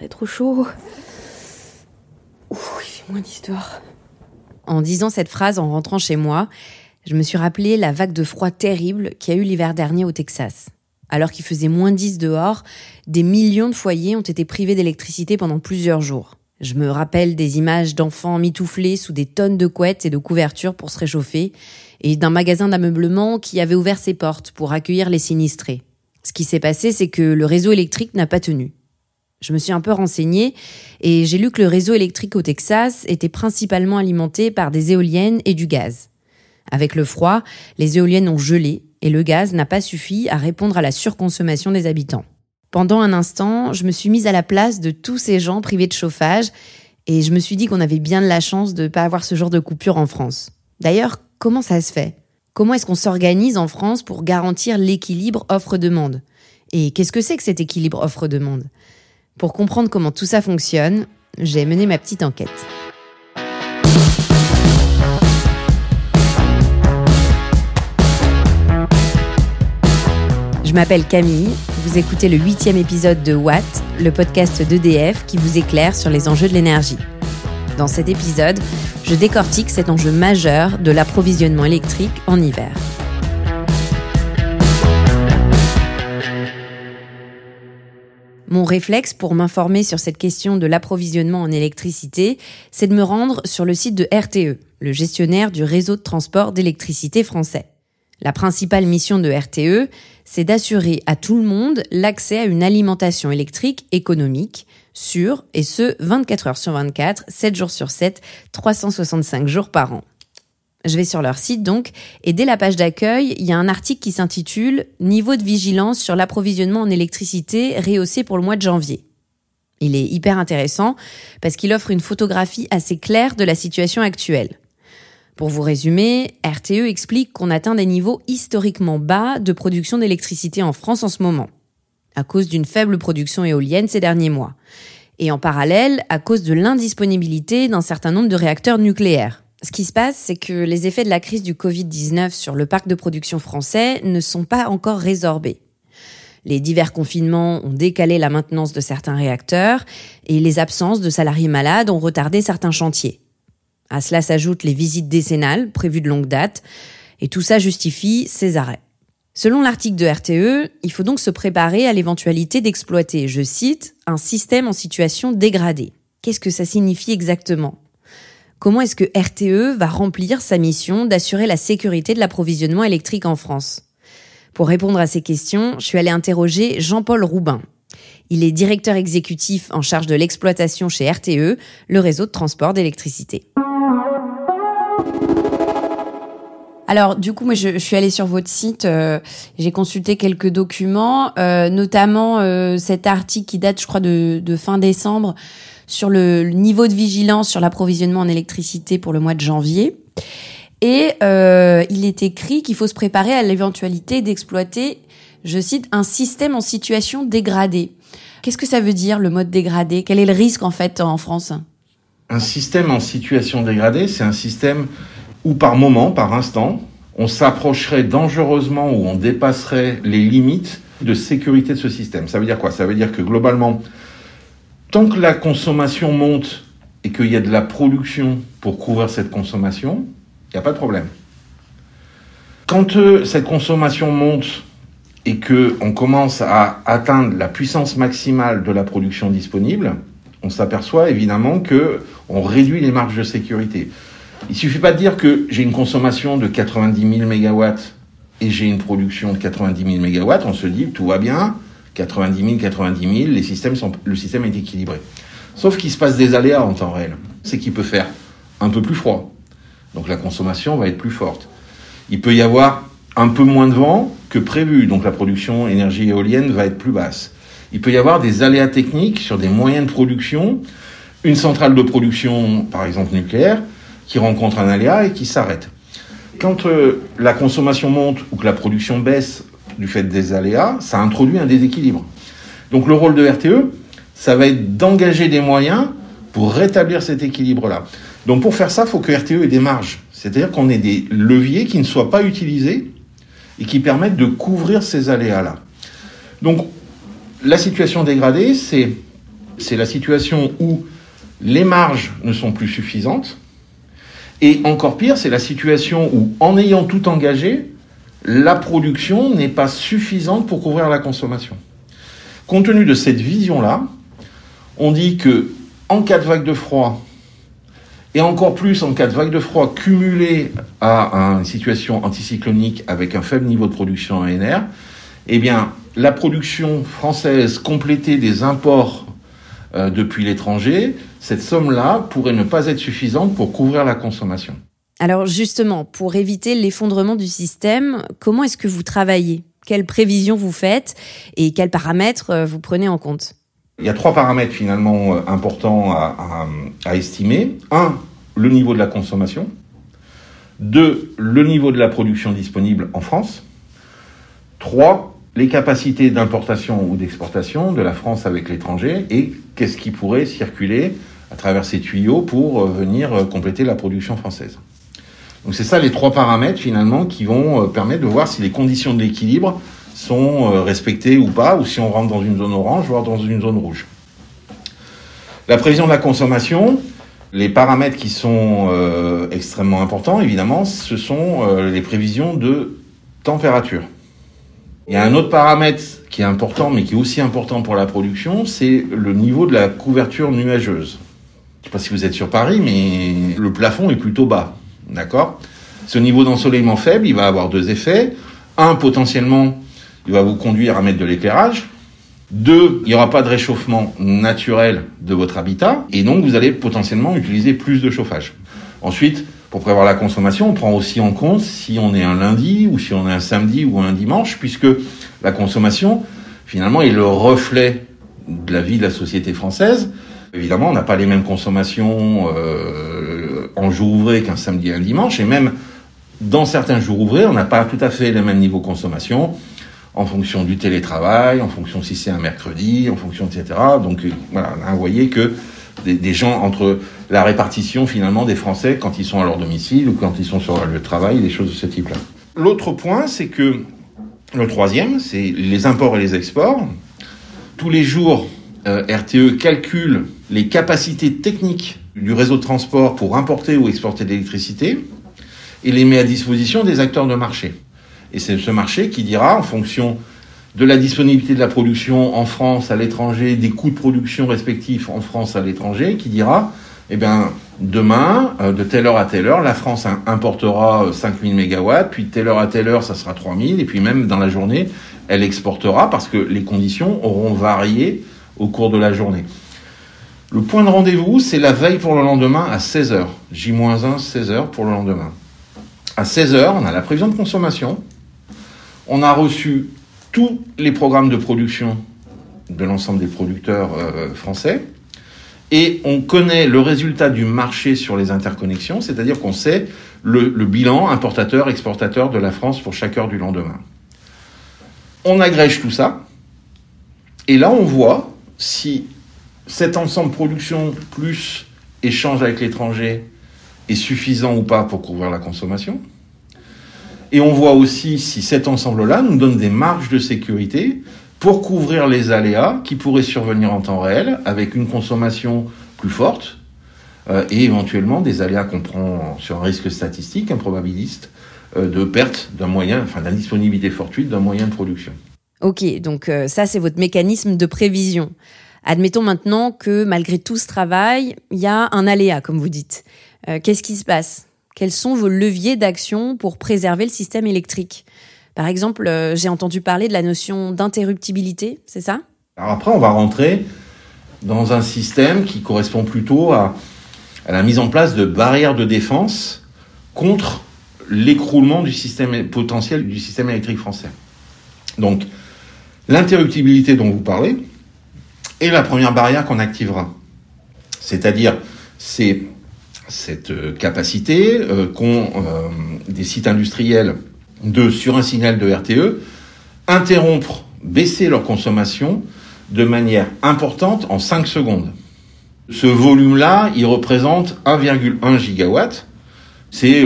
d'être chaud. Il fait moins d'histoire. En disant cette phrase en rentrant chez moi, je me suis rappelé la vague de froid terrible qui a eu l'hiver dernier au Texas. Alors qu'il faisait moins 10 dehors, des millions de foyers ont été privés d'électricité pendant plusieurs jours. Je me rappelle des images d'enfants mitouflés sous des tonnes de couettes et de couvertures pour se réchauffer, et d'un magasin d'ameublement qui avait ouvert ses portes pour accueillir les sinistrés. Ce qui s'est passé, c'est que le réseau électrique n'a pas tenu. Je me suis un peu renseignée et j'ai lu que le réseau électrique au Texas était principalement alimenté par des éoliennes et du gaz. Avec le froid, les éoliennes ont gelé et le gaz n'a pas suffi à répondre à la surconsommation des habitants. Pendant un instant, je me suis mise à la place de tous ces gens privés de chauffage et je me suis dit qu'on avait bien de la chance de ne pas avoir ce genre de coupure en France. D'ailleurs, comment ça se fait? Comment est-ce qu'on s'organise en France pour garantir l'équilibre offre-demande? Et qu'est-ce que c'est que cet équilibre offre-demande? Pour comprendre comment tout ça fonctionne, j'ai mené ma petite enquête. Je m'appelle Camille, vous écoutez le huitième épisode de Watt, le podcast d'EDF qui vous éclaire sur les enjeux de l'énergie. Dans cet épisode, je décortique cet enjeu majeur de l'approvisionnement électrique en hiver. Mon réflexe pour m'informer sur cette question de l'approvisionnement en électricité, c'est de me rendre sur le site de RTE, le gestionnaire du réseau de transport d'électricité français. La principale mission de RTE, c'est d'assurer à tout le monde l'accès à une alimentation électrique économique, sûre, et ce 24 heures sur 24, 7 jours sur 7, 365 jours par an. Je vais sur leur site donc, et dès la page d'accueil, il y a un article qui s'intitule Niveau de vigilance sur l'approvisionnement en électricité rehaussé pour le mois de janvier. Il est hyper intéressant parce qu'il offre une photographie assez claire de la situation actuelle. Pour vous résumer, RTE explique qu'on atteint des niveaux historiquement bas de production d'électricité en France en ce moment, à cause d'une faible production éolienne ces derniers mois, et en parallèle à cause de l'indisponibilité d'un certain nombre de réacteurs nucléaires. Ce qui se passe, c'est que les effets de la crise du Covid-19 sur le parc de production français ne sont pas encore résorbés. Les divers confinements ont décalé la maintenance de certains réacteurs et les absences de salariés malades ont retardé certains chantiers. À cela s'ajoutent les visites décennales prévues de longue date, et tout ça justifie ces arrêts. Selon l'article de RTE, il faut donc se préparer à l'éventualité d'exploiter, je cite, un système en situation dégradée. Qu'est-ce que ça signifie exactement? Comment est-ce que RTE va remplir sa mission d'assurer la sécurité de l'approvisionnement électrique en France? Pour répondre à ces questions, je suis allée interroger Jean-Paul Roubin. Il est directeur exécutif en charge de l'exploitation chez RTE, le réseau de transport d'électricité. Alors, du coup, moi, je, suis allée sur votre site, euh, j'ai consulté quelques documents, euh, notamment euh, cet article qui date, je crois, de, fin décembre sur le, niveau de vigilance sur l'approvisionnement en électricité pour le mois de janvier. Et il est écrit qu'il faut se préparer à l'éventualité d'exploiter, je cite, un système en situation dégradée. Qu'est-ce que ça veut dire le mode dégradé? Quel est le risque en fait en France? Un système en situation dégradée, c'est un système où par moment, par instant, on s'approcherait dangereusement ou on dépasserait les limites de sécurité de ce système. Ça veut dire quoi? Ça veut dire que globalement, tant que la consommation monte et qu'il y a de la production pour couvrir cette consommation, il n'y a pas de problème. Quand euh, cette consommation monte et qu'on commence à atteindre la puissance maximale de la production disponible, on s'aperçoit évidemment que on réduit les marges de sécurité. Il suffit pas de dire que j'ai une consommation de 90 000 mégawatts et j'ai une production de 90 000 mégawatts. On se dit tout va bien, 90 000, 90 000, les systèmes sont, le système est équilibré. Sauf qu'il se passe des aléas en temps réel. C'est qu'il peut faire un peu plus froid. Donc la consommation va être plus forte. Il peut y avoir un peu moins de vent que prévu. Donc la production énergie éolienne va être plus basse. Il peut y avoir des aléas techniques sur des moyens de production. Une centrale de production, par exemple nucléaire, qui rencontre un aléa et qui s'arrête. Quand euh, la consommation monte ou que la production baisse du fait des aléas, ça introduit un déséquilibre. Donc le rôle de RTE, ça va être d'engager des moyens pour rétablir cet équilibre-là. Donc pour faire ça, il faut que RTE ait des marges. C'est-à-dire qu'on ait des leviers qui ne soient pas utilisés et qui permettent de couvrir ces aléas-là. Donc la situation dégradée, c'est la situation où les marges ne sont plus suffisantes. Et encore pire, c'est la situation où, en ayant tout engagé, la production n'est pas suffisante pour couvrir la consommation. Compte tenu de cette vision-là, on dit que en cas de vague de froid, et encore plus en cas de vague de froid cumulée à une situation anticyclonique avec un faible niveau de production ANR, eh bien, la production française complétée des imports euh, depuis l'étranger, cette somme-là pourrait ne pas être suffisante pour couvrir la consommation. Alors justement, pour éviter l'effondrement du système, comment est-ce que vous travaillez? Quelles prévisions vous faites? Et quels paramètres euh, vous prenez en compte? Il y a trois paramètres finalement euh, importants à, à estimer. Un, le niveau de la consommation. Deux, le niveau de la production disponible en France. Trois, les capacités d'importation ou d'exportation de la France avec l'étranger et qu'est-ce qui pourrait circuler à travers ces tuyaux pour euh, venir euh, compléter la production française. Donc c'est ça les trois paramètres finalement qui vont euh, permettre de voir si les conditions de l'équilibre sont respectées ou pas, ou si on rentre dans une zone orange, voire dans une zone rouge. La prévision de la consommation, les paramètres qui sont extrêmement importants, évidemment, ce sont les prévisions de température. Il y a un autre paramètre qui est important, mais qui est aussi important pour la production, c'est le niveau de la couverture nuageuse. Je ne sais pas si vous êtes sur Paris, mais le plafond est plutôt bas. D'accord? Ce niveau d'ensoleillement faible, il va avoir deux effets. Un, potentiellement, il va vous conduire à mettre de l'éclairage. Deux, il n'y aura pas de réchauffement naturel de votre habitat. Et donc, vous allez potentiellement utiliser plus de chauffage. Ensuite, pour prévoir la consommation, on prend aussi en compte si on est un lundi ou si on est un samedi ou un dimanche, puisque la consommation, finalement, est le reflet de la vie de la société française. Évidemment, on n'a pas les mêmes consommations euh, en jour ouvré qu'un samedi et un dimanche, et même dans certains jours ouvrés, on n'a pas tout à fait les mêmes niveaux de consommation en fonction du télétravail, en fonction si c'est un mercredi, en fonction, etc. Donc euh, voilà, vous voyez que des, gens entre la répartition finalement des Français quand ils sont à leur domicile ou quand ils sont sur le travail, des choses de ce type-là. L'autre point, c'est que le troisième, c'est les imports et les exports. Tous les jours, euh, RTE calcule les capacités techniques du réseau de transport pour importer ou exporter de l'électricité et les met à disposition des acteurs de marché. Et c'est ce marché qui dira, en fonction de la disponibilité de la production en France, à l'étranger, des coûts de production respectifs en France, à l'étranger, qui dira, eh bien, demain, euh, de telle heure à telle heure, la France importera 5000 euh, MW, puis de telle heure à telle heure, ça sera 3000, et puis même dans la journée, elle exportera parce que les conditions auront varié au cours de la journée. Le point de rendez-vous, c'est la veille pour le lendemain à 16h. J-1, 16h pour le lendemain. À 16h, on a la prévision de consommation. On a reçu tous les programmes de production de l'ensemble des producteurs euh, français. Et on connaît le résultat du marché sur les interconnexions, c'est-à-dire qu'on sait le, le bilan importateur-exportateur de la France pour chaque heure du lendemain. On agrège tout ça, et là on voit si cet ensemble production plus échange avec l'étranger est suffisant ou pas pour couvrir la consommation. Et on voit aussi si cet ensemble-là nous donne des marges de sécurité pour couvrir les aléas qui pourraient survenir en temps réel avec une consommation plus forte euh, et éventuellement des aléas qu'on prend sur un risque statistique, un euh, de perte d'un moyen, enfin d'indisponibilité fortuite d'un moyen de production. Ok, donc euh, ça c'est votre mécanisme de prévision. Admettons maintenant que malgré tout ce travail, il y a un aléa, comme vous dites. Qu'est-ce qui se passe? Quels sont vos leviers d'action pour préserver le système électrique? Par exemple, euh, j'ai entendu parler de la notion d'interruptibilité, c'est ça? Alors après, on va rentrer dans un système qui correspond plutôt à, la mise en place de barrières de défense contre l'écroulement du système potentiel du système électrique français. Donc, l'interruptibilité dont vous parlez est la première barrière qu'on activera. C'est-à-dire, c'est cette euh, capacité euh, qu'ont euh, des sites industriels de, sur un signal de RTE, interrompre, baisser leur consommation de manière importante en 5 secondes. Ce volume-là, il représente 1,1 gigawatt. C'est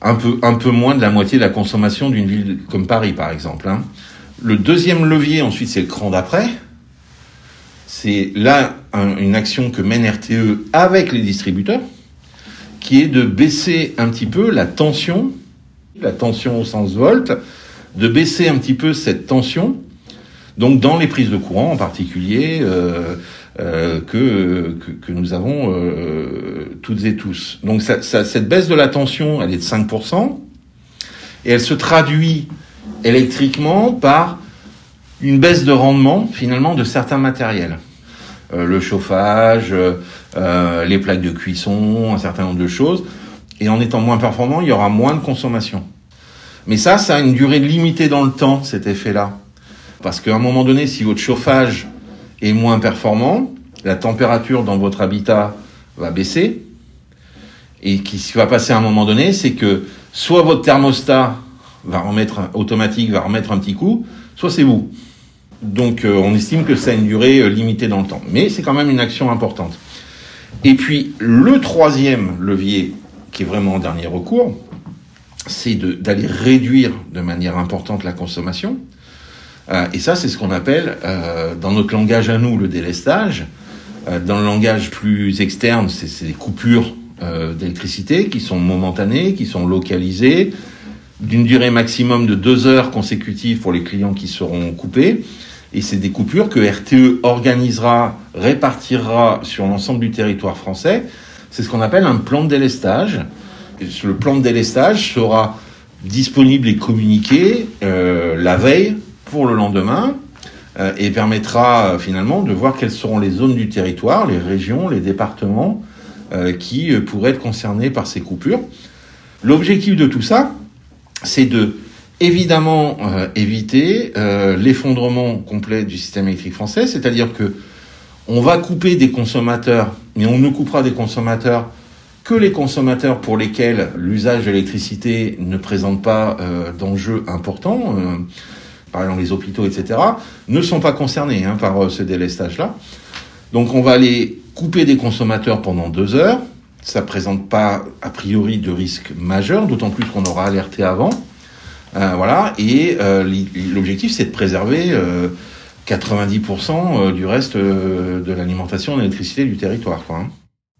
un, peu, un peu moins de la moitié de la consommation d'une ville comme Paris, par exemple. Hein. Le deuxième levier, ensuite, c'est le cran d'après c'est là une action que mène RTE avec les distributeurs, qui est de baisser un petit peu la tension, la tension au sens volt, de baisser un petit peu cette tension, donc dans les prises de courant en particulier, euh, euh, que, que, nous avons euh, toutes et tous. Donc cette baisse de la tension, elle est de 5%, et elle se traduit électriquement par une baisse de rendement finalement de certains matériels. Euh, le chauffage, euh, les plaques de cuisson, un certain nombre de choses. Et en étant moins performant, il y aura moins de consommation. Mais ça, ça a une durée limitée dans le temps, cet effet-là. Parce qu'à un moment donné, si votre chauffage est moins performant, la température dans votre habitat va baisser. Et ce qui va passer à un moment donné, c'est que soit votre thermostat va remettre automatique, va remettre un petit coup, soit c'est vous. Donc euh, on estime que ça a une durée euh, limitée dans le temps. Mais c'est quand même une action importante. Et puis le troisième levier, qui est vraiment en dernier recours, c'est d'aller réduire de manière importante la consommation. Euh, et ça, c'est ce qu'on appelle, dans notre langage à nous, le délestage. dans le langage plus externe, c'est des coupures d'électricité qui sont momentanées, qui sont localisées, d'une durée maximum de deux heures consécutives pour les clients qui seront coupés. Et c'est des coupures que RTE organisera, répartira sur l'ensemble du territoire français. C'est ce qu'on appelle un plan de délestage. Le plan de délestage sera disponible et communiqué euh, la veille pour le lendemain euh, et permettra euh, finalement de voir quelles seront les zones du territoire, les régions, les départements qui pourraient être concernés par ces coupures. L'objectif de tout ça, c'est de évidemment euh, éviter euh, l'effondrement complet du système électrique français, c'est-à-dire que on va couper des consommateurs, mais on ne coupera des consommateurs que les consommateurs pour lesquels l'usage de l'électricité ne présente pas euh, d'enjeux importants, par exemple les hôpitaux, etc., ne sont pas concernés hein, par ce délestage-là. Donc on va les couper des consommateurs pendant deux heures. Ça ne présente pas a priori de risque majeur, d'autant plus qu'on aura alerté avant. Euh, voilà, et euh, l'objectif c'est de préserver 90% euh, du reste de l'alimentation en électricité du territoire. Hein.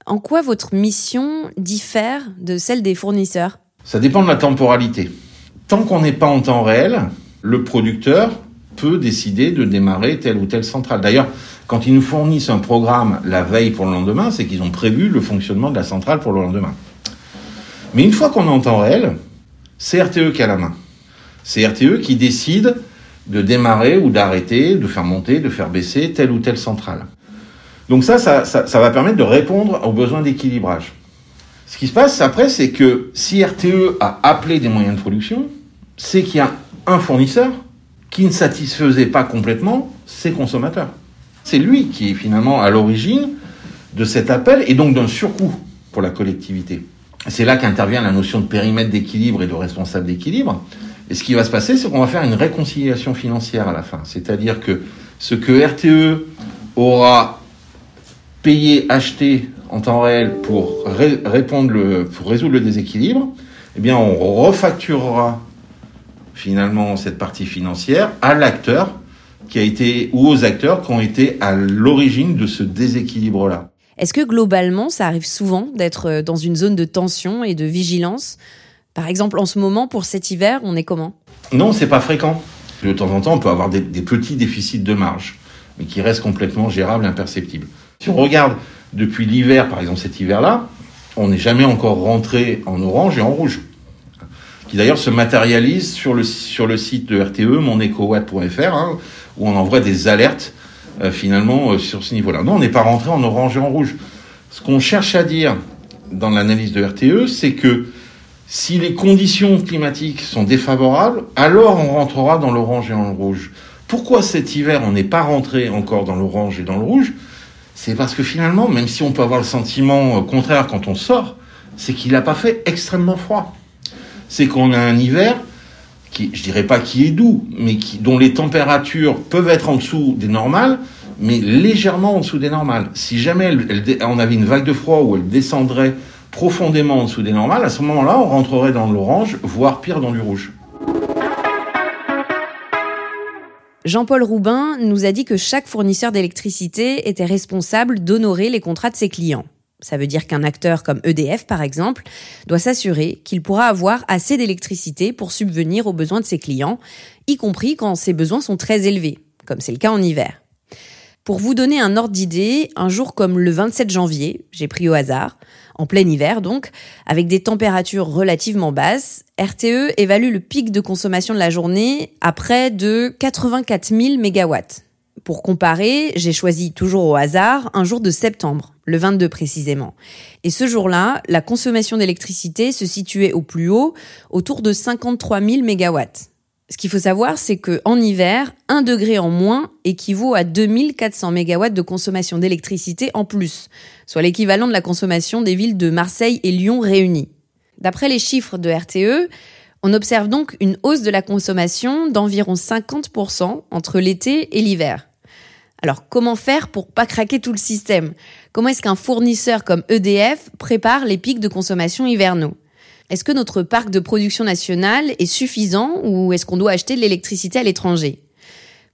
En quoi votre mission diffère de celle des fournisseurs? Ça dépend de la temporalité. Tant qu'on n'est pas en temps réel, le producteur peut décider de démarrer telle ou telle centrale. D'ailleurs, quand ils nous fournissent un programme la veille pour le lendemain, c'est qu'ils ont prévu le fonctionnement de la centrale pour le lendemain. Mais une fois qu'on est en réel, c'est RTE qui a la main. C'est RTE qui décide de démarrer ou d'arrêter, de faire monter, de faire baisser telle ou telle centrale. Donc ça, ça, ça, va permettre de répondre aux besoins d'équilibrage. Ce qui se passe après, c'est que si RTE a appelé des moyens de production, c'est qu'il y a un fournisseur qui ne satisfaisait pas complètement ses consommateurs. C'est lui qui est finalement à l'origine de cet appel et donc d'un surcoût pour la collectivité. C'est là qu'intervient la notion de périmètre d'équilibre et de responsable d'équilibre. Et ce qui va se passer, c'est qu'on va faire une réconciliation financière à la fin. C'est-à-dire que ce que RTE aura payé, acheté en temps réel pour répondre pour résoudre le déséquilibre, eh bien, on refacturera finalement cette partie financière à l'acteur qui a été, ou aux acteurs qui ont été à l'origine de ce déséquilibre-là. Est-ce que globalement, ça arrive souvent d'être dans une zone de tension et de vigilance? Par exemple, en ce moment, pour cet hiver, on est comment? Non, c'est pas fréquent. De temps en temps, on peut avoir des, petits déficits de marge, mais qui restent complètement gérables, imperceptibles. Si on regarde depuis l'hiver, par exemple cet hiver-là, on n'est jamais encore rentré en orange et en rouge, qui d'ailleurs se matérialise sur le, site de RTE, monecowatt.fr, hein, où on envoie des alertes euh, finalement euh, sur ce niveau-là. Non, on n'est pas rentré en orange et en rouge. Ce qu'on cherche à dire dans l'analyse de RTE, c'est que si les conditions climatiques sont défavorables, alors on rentrera dans l'orange et le rouge. Pourquoi cet hiver on n'est pas rentré encore dans l'orange et dans le rouge? C'est parce que finalement, même si on peut avoir le sentiment contraire quand on sort, c'est qu'il n'a pas fait extrêmement froid. C'est qu'on a un hiver qui, je dirais pas qui est doux, mais qui, dont les températures peuvent être en dessous des normales, mais légèrement en dessous des normales. Si jamais on avait une vague de froid où elle descendrait profondément en dessous des normales, à ce moment-là, on rentrerait dans l'orange, voire pire dans du rouge. Jean-Paul Roubin nous a dit que chaque fournisseur d'électricité était responsable d'honorer les contrats de ses clients. Ça veut dire qu'un acteur comme EDF, par exemple, doit s'assurer qu'il pourra avoir assez d'électricité pour subvenir aux besoins de ses clients, y compris quand ces besoins sont très élevés, comme c'est le cas en hiver. Pour vous donner un ordre d'idée, un jour comme le 27 janvier, j'ai pris au hasard, en plein hiver donc, avec des températures relativement basses, RTE évalue le pic de consommation de la journée à près de 84 000 mégawatts. Pour comparer, j'ai choisi toujours au hasard un jour de septembre, le 22 précisément. Et ce jour-là, la consommation d'électricité se situait au plus haut, autour de 53 000 mégawatts. Ce qu'il faut savoir, c'est que en hiver, un degré en moins équivaut à 2400 mégawatts de consommation d'électricité en plus, soit l'équivalent de la consommation des villes de Marseille et Lyon réunies. D'après les chiffres de RTE, on observe donc une hausse de la consommation d'environ 50% entre l'été et l'hiver. Alors comment faire pour pas craquer tout le système? Comment est-ce qu'un fournisseur comme EDF prépare les pics de consommation hivernaux? Est-ce que notre parc de production nationale est suffisant ou est-ce qu'on doit acheter de l'électricité à l'étranger?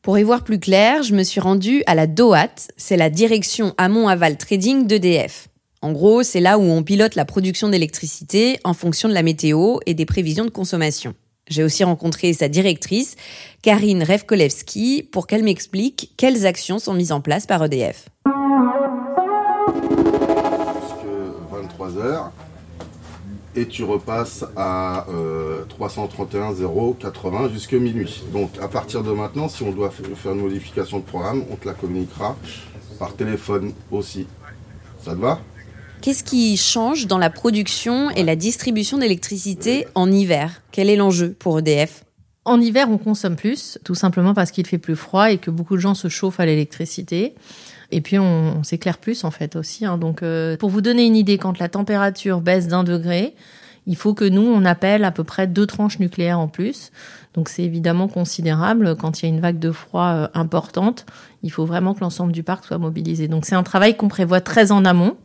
Pour y voir plus clair, je me suis rendue à la DOAT, c'est la direction Amont-Aval Trading d'EDF. En gros, c'est là où on pilote la production d'électricité en fonction de la météo et des prévisions de consommation. J'ai aussi rencontré sa directrice, Karine Revkolevski, pour qu'elle m'explique quelles actions sont mises en place par EDF. Jusque 23 heures, et tu repasses à euh, 331,080 jusqu'à minuit. Donc à partir de maintenant, si on doit faire une modification de programme, on te la communiquera par téléphone aussi. Ça te va? Qu'est-ce qui change dans la production et la distribution d'électricité en hiver? Quel est l'enjeu pour EDF En hiver, on consomme plus, tout simplement parce qu'il fait plus froid et que beaucoup de gens se chauffent à l'électricité. Et puis on, s'éclaire plus en fait aussi. Hein. Donc euh, pour vous donner une idée, quand la température baisse d'un degré, il faut que nous on appelle à peu près deux tranches nucléaires en plus. Donc c'est évidemment considérable. Quand il y a une vague de froid euh, importante, il faut vraiment que l'ensemble du parc soit mobilisé. Donc c'est un travail qu'on prévoit très en amont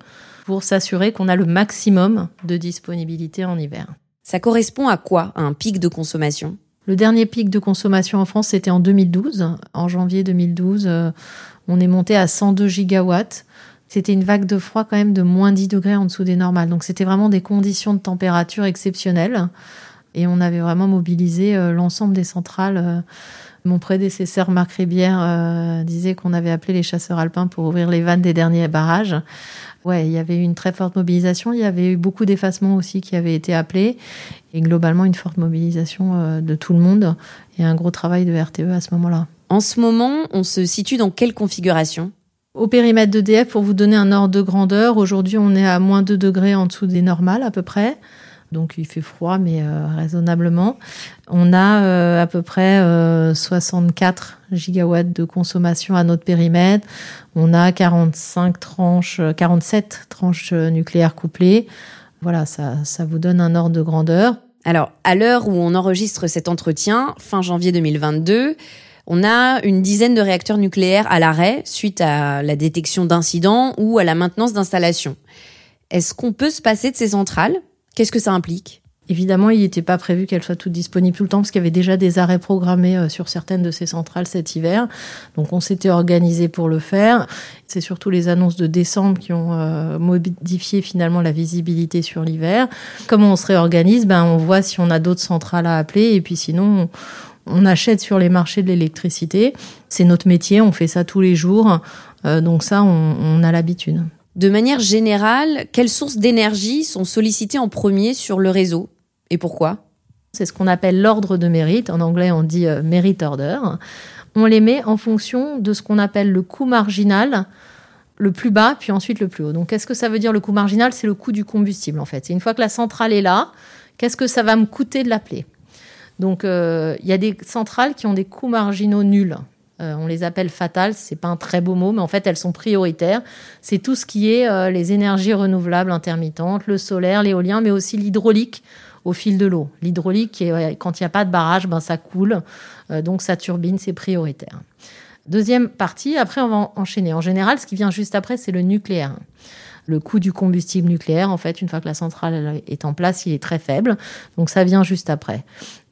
pour s'assurer qu'on a le maximum de disponibilité en hiver. Ça correspond à quoi un pic de consommation? Le dernier pic de consommation en France, c'était en 2012. En janvier 2012, on est monté à 102 gigawatts. C'était une vague de froid quand même de moins 10 degrés en dessous des normales. Donc c'était vraiment des conditions de température exceptionnelles. Et on avait vraiment mobilisé euh, l'ensemble des centrales. Euh, mon prédécesseur Marc Ribière euh, disait qu'on avait appelé les chasseurs alpins pour ouvrir les vannes des derniers barrages. Ouais, il y avait eu une très forte mobilisation. Il y avait eu beaucoup d'effacements aussi qui avaient été appelés. Et globalement, une forte mobilisation de tout le monde et un gros travail de RTE à ce moment-là. En ce moment, on se situe dans quelle configuration? Au périmètre d'EDF, pour vous donner un ordre de grandeur, aujourd'hui on est à moins 2 degrés en dessous des normales à peu près. Donc il fait froid, mais euh, raisonnablement. On a euh, à peu près 64 euh, gigawatts de consommation à notre périmètre. On a 45 tranches, 47 tranches nucléaires couplées. Voilà, ça, ça vous donne un ordre de grandeur. Alors, à l'heure où on enregistre cet entretien, fin janvier 2022, on a une dizaine de réacteurs nucléaires à l'arrêt suite à la détection d'incidents ou à la maintenance d'installations. Est-ce qu'on peut se passer de ces centrales? Qu'est-ce que ça implique? Évidemment, il n'était pas prévu qu'elles soient toutes disponibles tout le temps parce qu'il y avait déjà des arrêts programmés euh, sur certaines de ces centrales cet hiver. Donc on s'était organisé pour le faire. C'est surtout les annonces de décembre qui ont euh, modifié finalement la visibilité sur l'hiver. Comment on se réorganise? Ben, On voit si on a d'autres centrales à appeler et puis sinon on achète sur les marchés de l'électricité. C'est notre métier, on fait ça tous les jours. Euh, donc ça, on, a l'habitude. De manière générale, quelles sources d'énergie sont sollicitées en premier sur le réseau et pourquoi? C'est ce qu'on appelle l'ordre de mérite. En anglais, on dit euh, merit order. On les met en fonction de ce qu'on appelle le coût marginal le plus bas, puis ensuite le plus haut. Donc, qu'est-ce que ça veut dire le coût marginal? C'est le coût du combustible, en fait. Une fois que la centrale est là, qu'est-ce que ça va me coûter de l'appeler? Donc, euh, il y a des centrales qui ont des coûts marginaux nuls. Euh, on les appelle fatales, c'est pas un très beau mot, mais en fait elles sont prioritaires. C'est tout ce qui est euh, les énergies renouvelables intermittentes, le solaire, l'éolien, mais aussi l'hydraulique au fil de l'eau. L'hydraulique, quand il n'y a pas de barrage, ben ça coule, donc ça turbine, c'est prioritaire. Deuxième partie, après on va enchaîner. En général, ce qui vient juste après, c'est le nucléaire le coût du combustible nucléaire, en fait, une fois que la centrale est en place, il est très faible. Donc ça vient juste après.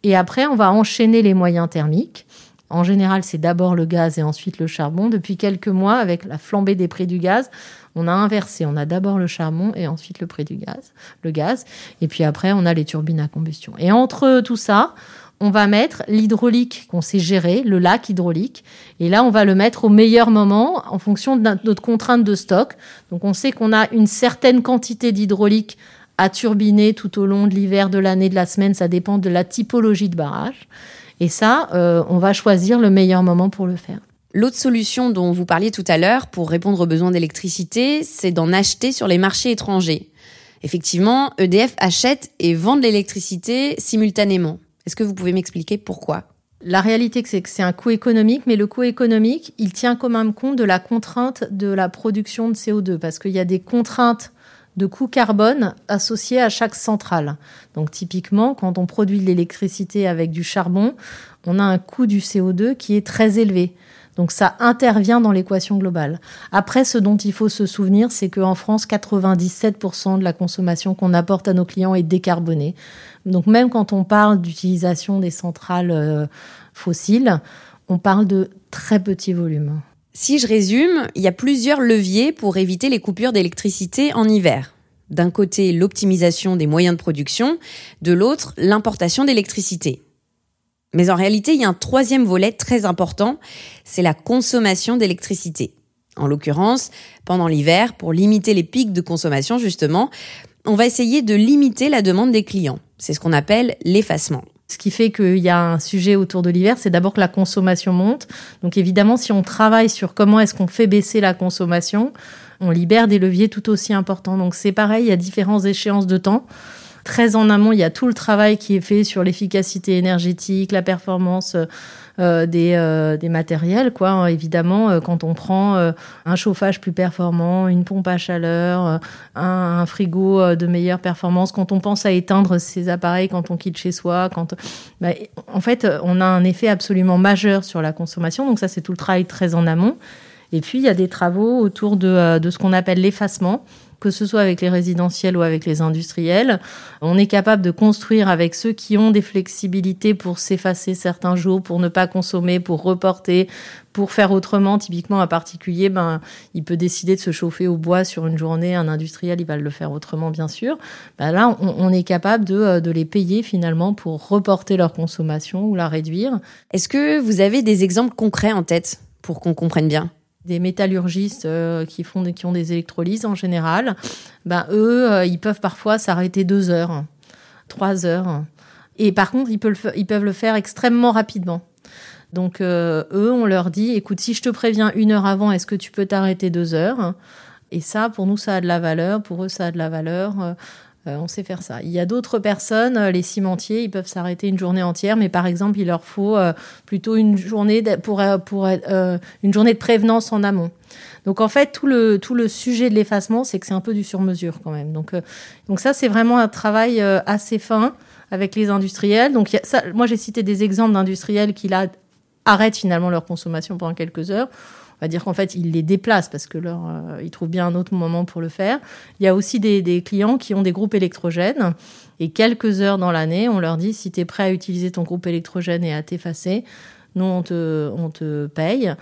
Et après, on va enchaîner les moyens thermiques. En général, c'est d'abord le gaz et ensuite le charbon. Depuis quelques mois, avec la flambée des prix du gaz, on a inversé. On a d'abord le charbon et ensuite le prix du gaz, le gaz. Et puis après, on a les turbines à combustion. Et entre tout ça, on va mettre l'hydraulique qu'on sait gérer, le lac hydraulique. Et là, on va le mettre au meilleur moment en fonction de notre contrainte de stock. Donc, on sait qu'on a une certaine quantité d'hydraulique à turbiner tout au long de l'hiver, de l'année, de la semaine. Ça dépend de la typologie de barrage. Et ça, euh, on va choisir le meilleur moment pour le faire. L'autre solution dont vous parliez tout à l'heure pour répondre aux besoins d'électricité, c'est d'en acheter sur les marchés étrangers. Effectivement, EDF achète et vend de l'électricité simultanément. Est-ce que vous pouvez m'expliquer pourquoi? La réalité, c'est que c'est un coût économique, mais le coût économique, il tient quand même compte de la contrainte de la production de CO2, parce qu'il y a des contraintes de coût carbone associées à chaque centrale. Donc typiquement, quand on produit de l'électricité avec du charbon, on a un coût du CO2 qui est très élevé. Donc ça intervient dans l'équation globale. Après, ce dont il faut se souvenir, c'est qu'en France, 97% de la consommation qu'on apporte à nos clients est décarbonée. Donc même quand on parle d'utilisation des centrales euh, fossiles, on parle de très petits volumes. Si je résume, il y a plusieurs leviers pour éviter les coupures d'électricité en hiver. D'un côté, l'optimisation des moyens de production, de l'autre, l'importation d'électricité. Mais en réalité, il y a un troisième volet très important, c'est la consommation d'électricité. En l'occurrence, pendant l'hiver, pour limiter les pics de consommation justement, on va essayer de limiter la demande des clients. C'est ce qu'on appelle l'effacement. Ce qui fait qu'il y a un sujet autour de l'hiver, c'est d'abord que la consommation monte. Donc évidemment, si on travaille sur comment est-ce qu'on fait baisser la consommation, on libère des leviers tout aussi importants. Donc c'est pareil, il y a différentes échéances de temps. Très en amont, il y a tout le travail qui est fait sur l'efficacité énergétique, la performance euh, des, euh, des, matériels. Quoi. Hein. Évidemment, euh, quand on prend un chauffage plus performant, une pompe à chaleur, un, frigo de meilleure performance, quand on pense à éteindre ces appareils quand on quitte chez soi, quand, bah, en fait, on a un effet absolument majeur sur la consommation. Donc ça, c'est tout le travail très en amont. Et puis, il y a des travaux autour de, de ce qu'on appelle l'effacement que ce soit avec les résidentiels ou avec les industriels. On est capable de construire avec ceux qui ont des flexibilités pour s'effacer certains jours, pour ne pas consommer, pour reporter, pour faire autrement. Typiquement, un particulier, ben, il peut décider de se chauffer au bois sur une journée. Un industriel, il va le faire autrement, bien sûr. Ben là, on, est capable de, euh, de les payer finalement pour reporter leur consommation ou la réduire. Est-ce que vous avez des exemples concrets en tête pour qu'on comprenne bien? Des métallurgistes euh, qui font qui ont des électrolyses en général, ben eux, euh, ils peuvent parfois s'arrêter deux heures, trois heures. Et par contre, ils peuvent, ils peuvent le faire extrêmement rapidement. Donc euh, eux, on leur dit, écoute, si je te préviens une heure avant, est-ce que tu peux t'arrêter deux heures? Et ça, pour nous, ça a de la valeur. Pour eux, ça a de la valeur. Euh, on sait faire ça. Il y a d'autres personnes, euh, les cimentiers, ils peuvent s'arrêter une journée entière, mais par exemple, il leur faut euh, plutôt une journée de, pour, une journée de prévenance en amont. Donc en fait, tout le, tout le sujet de l'effacement, c'est que c'est un peu du sur-mesure quand même. Donc, donc ça, c'est vraiment un travail assez fin avec les industriels. Donc moi, j'ai cité des exemples d'industriels qui arrêtent finalement leur consommation pendant quelques heures on va dire qu'en fait, ils les déplacent parce que leur, euh, ils trouvent bien un autre moment pour le faire. Il y a aussi des, clients qui ont des groupes électrogènes et quelques heures dans l'année, on leur dit si tu es prêt à utiliser ton groupe électrogène et à t'effacer, nous, on te, on te paye.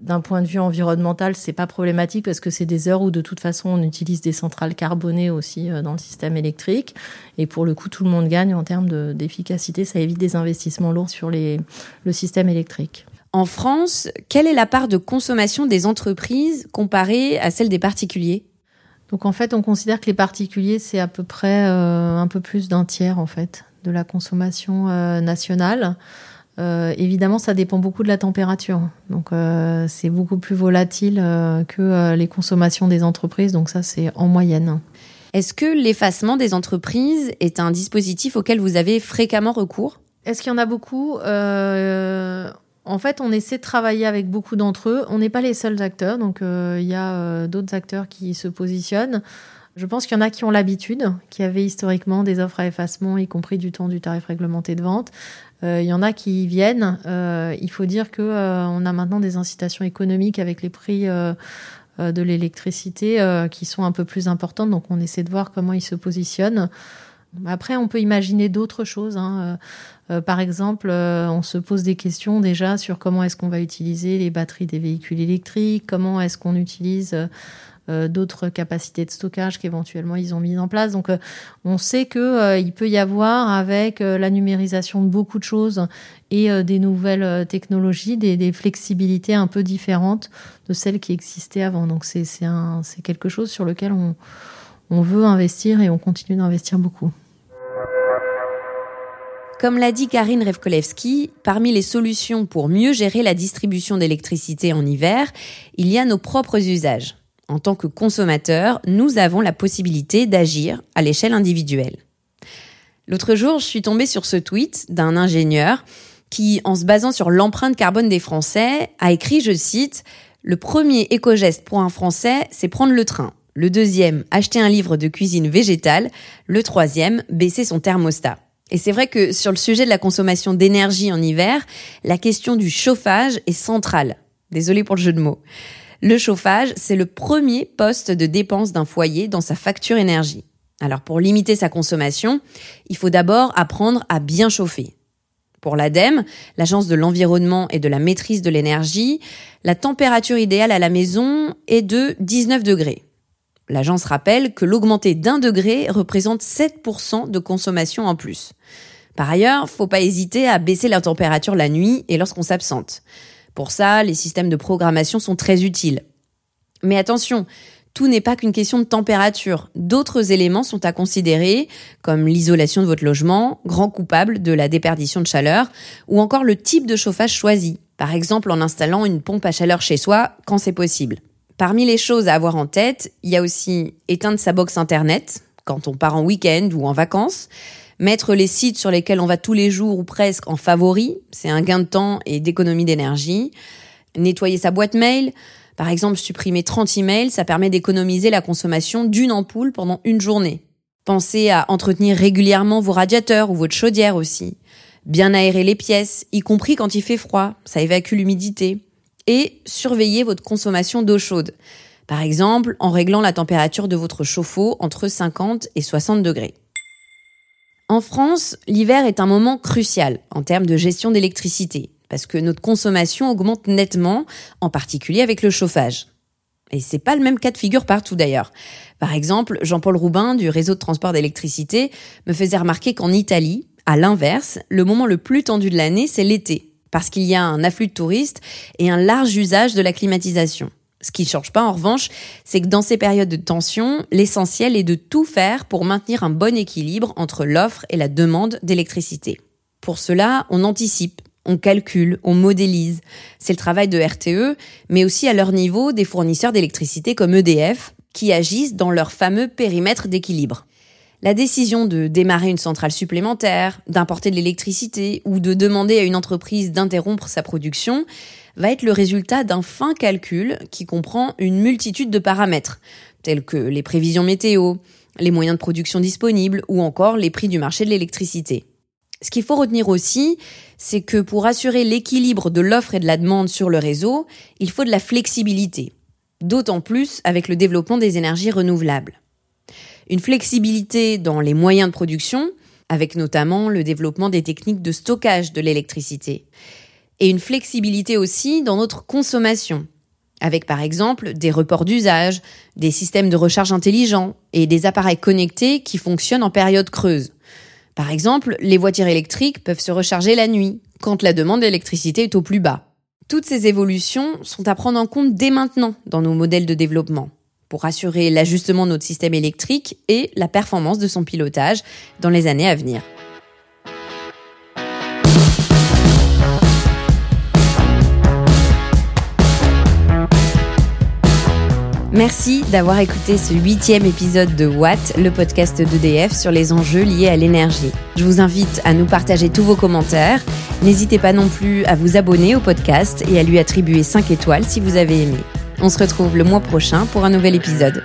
D'un point de vue environnemental, c'est pas problématique parce que c'est des heures où de toute façon on utilise des centrales carbonées aussi euh, dans le système électrique. Et pour le coup, tout le monde gagne en termes d'efficacité. Ça évite des investissements lourds sur les, le système électrique. En France, quelle est la part de consommation des entreprises comparée à celle des particuliers? Donc en fait, on considère que les particuliers, c'est à peu près euh, un peu plus d'un tiers en fait de la consommation euh, nationale. Euh, évidemment, ça dépend beaucoup de la température. Donc, c'est beaucoup plus volatile que les consommations des entreprises. Donc, ça, c'est en moyenne. Est-ce que l'effacement des entreprises est un dispositif auquel vous avez fréquemment recours? Est-ce qu'il y en a beaucoup? En fait, on essaie de travailler avec beaucoup d'entre eux. On n'est pas les seuls acteurs, donc euh, il y a euh, d'autres acteurs qui se positionnent. Je pense qu'il y en a qui ont l'habitude, qui avaient historiquement des offres à effacement, y compris du temps du tarif réglementé de vente. Euh, il y en a qui y viennent. il faut dire que on a maintenant des incitations économiques avec les prix de l'électricité qui sont un peu plus importantes, donc on essaie de voir comment ils se positionnent. Après, on peut imaginer d'autres choses. Hein. Euh, par exemple, on se pose des questions déjà sur comment est-ce qu'on va utiliser les batteries des véhicules électriques, comment est-ce qu'on utilise euh, d'autres capacités de stockage qu'éventuellement ils ont mis en place. Donc, euh, on sait que euh, il peut y avoir avec la numérisation de beaucoup de choses et des nouvelles technologies, des, flexibilités un peu différentes de celles qui existaient avant. Donc, c'est quelque chose sur lequel on, on veut investir et on continue d'investir beaucoup. Comme l'a dit Karine Revkolevski, parmi les solutions pour mieux gérer la distribution d'électricité en hiver, il y a nos propres usages en tant que consommateur, nous avons la possibilité d'agir à l'échelle individuelle. L'autre jour, je suis tombée sur ce tweet d'un ingénieur qui, en se basant sur l'empreinte carbone des Français, a écrit, je cite, Le premier éco-geste pour un Français, c'est prendre le train. Le deuxième, acheter un livre de cuisine végétale. Le troisième, baisser son thermostat. Et c'est vrai que sur le sujet de la consommation d'énergie en hiver, la question du chauffage est centrale. Désolée pour le jeu de mots. Le chauffage, c'est le premier poste de dépense d'un foyer dans sa facture énergie. Alors pour limiter sa consommation, il faut d'abord apprendre à bien chauffer. Pour l'ADEME, l'Agence de l'environnement et de la maîtrise de l'énergie, la température idéale à la maison est de 19 degrés. L'agence rappelle que l'augmenter d'un degré représente 7% de consommation en plus. Par ailleurs, faut pas hésiter à baisser la température la nuit et lorsqu'on s'absente. Pour ça, les systèmes de programmation sont très utiles. Mais attention, tout n'est pas qu'une question de température. D'autres éléments sont à considérer, comme l'isolation de votre logement, grand coupable de la déperdition de chaleur, ou encore le type de chauffage choisi, par exemple en installant une pompe à chaleur chez soi quand c'est possible. Parmi les choses à avoir en tête, il y a aussi éteindre sa box internet quand on part en week-end ou en vacances, Mettre les sites sur lesquels on va tous les jours ou presque en favori, c'est un gain de temps et d'économie d'énergie. Nettoyer sa boîte mail, par exemple supprimer 30 emails, ça permet d'économiser la consommation d'une ampoule pendant une journée. Pensez à entretenir régulièrement vos radiateurs ou votre chaudière aussi. Bien aérer les pièces, y compris quand il fait froid, ça évacue l'humidité. Et surveiller votre consommation d'eau chaude. Par exemple, en réglant la température de votre chauffe-eau entre 50 et 60 degrés. En France, l'hiver est un moment crucial en termes de gestion d'électricité, parce que notre consommation augmente nettement, en particulier avec le chauffage. Et c'est pas le même cas de figure partout d'ailleurs. Par exemple, Jean-Paul Roubin du réseau de transport d'électricité me faisait remarquer qu'en Italie, à l'inverse, le moment le plus tendu de l'année, c'est l'été, parce qu'il y a un afflux de touristes et un large usage de la climatisation. Ce qui ne change pas en revanche, c'est que dans ces périodes de tension, l'essentiel est de tout faire pour maintenir un bon équilibre entre l'offre et la demande d'électricité. Pour cela, on anticipe, on calcule, on modélise. C'est le travail de RTE, mais aussi à leur niveau des fournisseurs d'électricité comme EDF, qui agissent dans leur fameux périmètre d'équilibre. La décision de démarrer une centrale supplémentaire, d'importer de l'électricité ou de demander à une entreprise d'interrompre sa production va être le résultat d'un fin calcul qui comprend une multitude de paramètres, tels que les prévisions météo, les moyens de production disponibles ou encore les prix du marché de l'électricité. Ce qu'il faut retenir aussi, c'est que pour assurer l'équilibre de l'offre et de la demande sur le réseau, il faut de la flexibilité, d'autant plus avec le développement des énergies renouvelables une flexibilité dans les moyens de production, avec notamment le développement des techniques de stockage de l'électricité, et une flexibilité aussi dans notre consommation, avec par exemple des reports d'usage, des systèmes de recharge intelligents et des appareils connectés qui fonctionnent en période creuse. Par exemple, les voitures électriques peuvent se recharger la nuit, quand la demande d'électricité est au plus bas. Toutes ces évolutions sont à prendre en compte dès maintenant dans nos modèles de développement pour assurer l'ajustement de notre système électrique et la performance de son pilotage dans les années à venir. Merci d'avoir écouté ce huitième épisode de Watt, le podcast d'EDF sur les enjeux liés à l'énergie. Je vous invite à nous partager tous vos commentaires. N'hésitez pas non plus à vous abonner au podcast et à lui attribuer 5 étoiles si vous avez aimé. On se retrouve le mois prochain pour un nouvel épisode.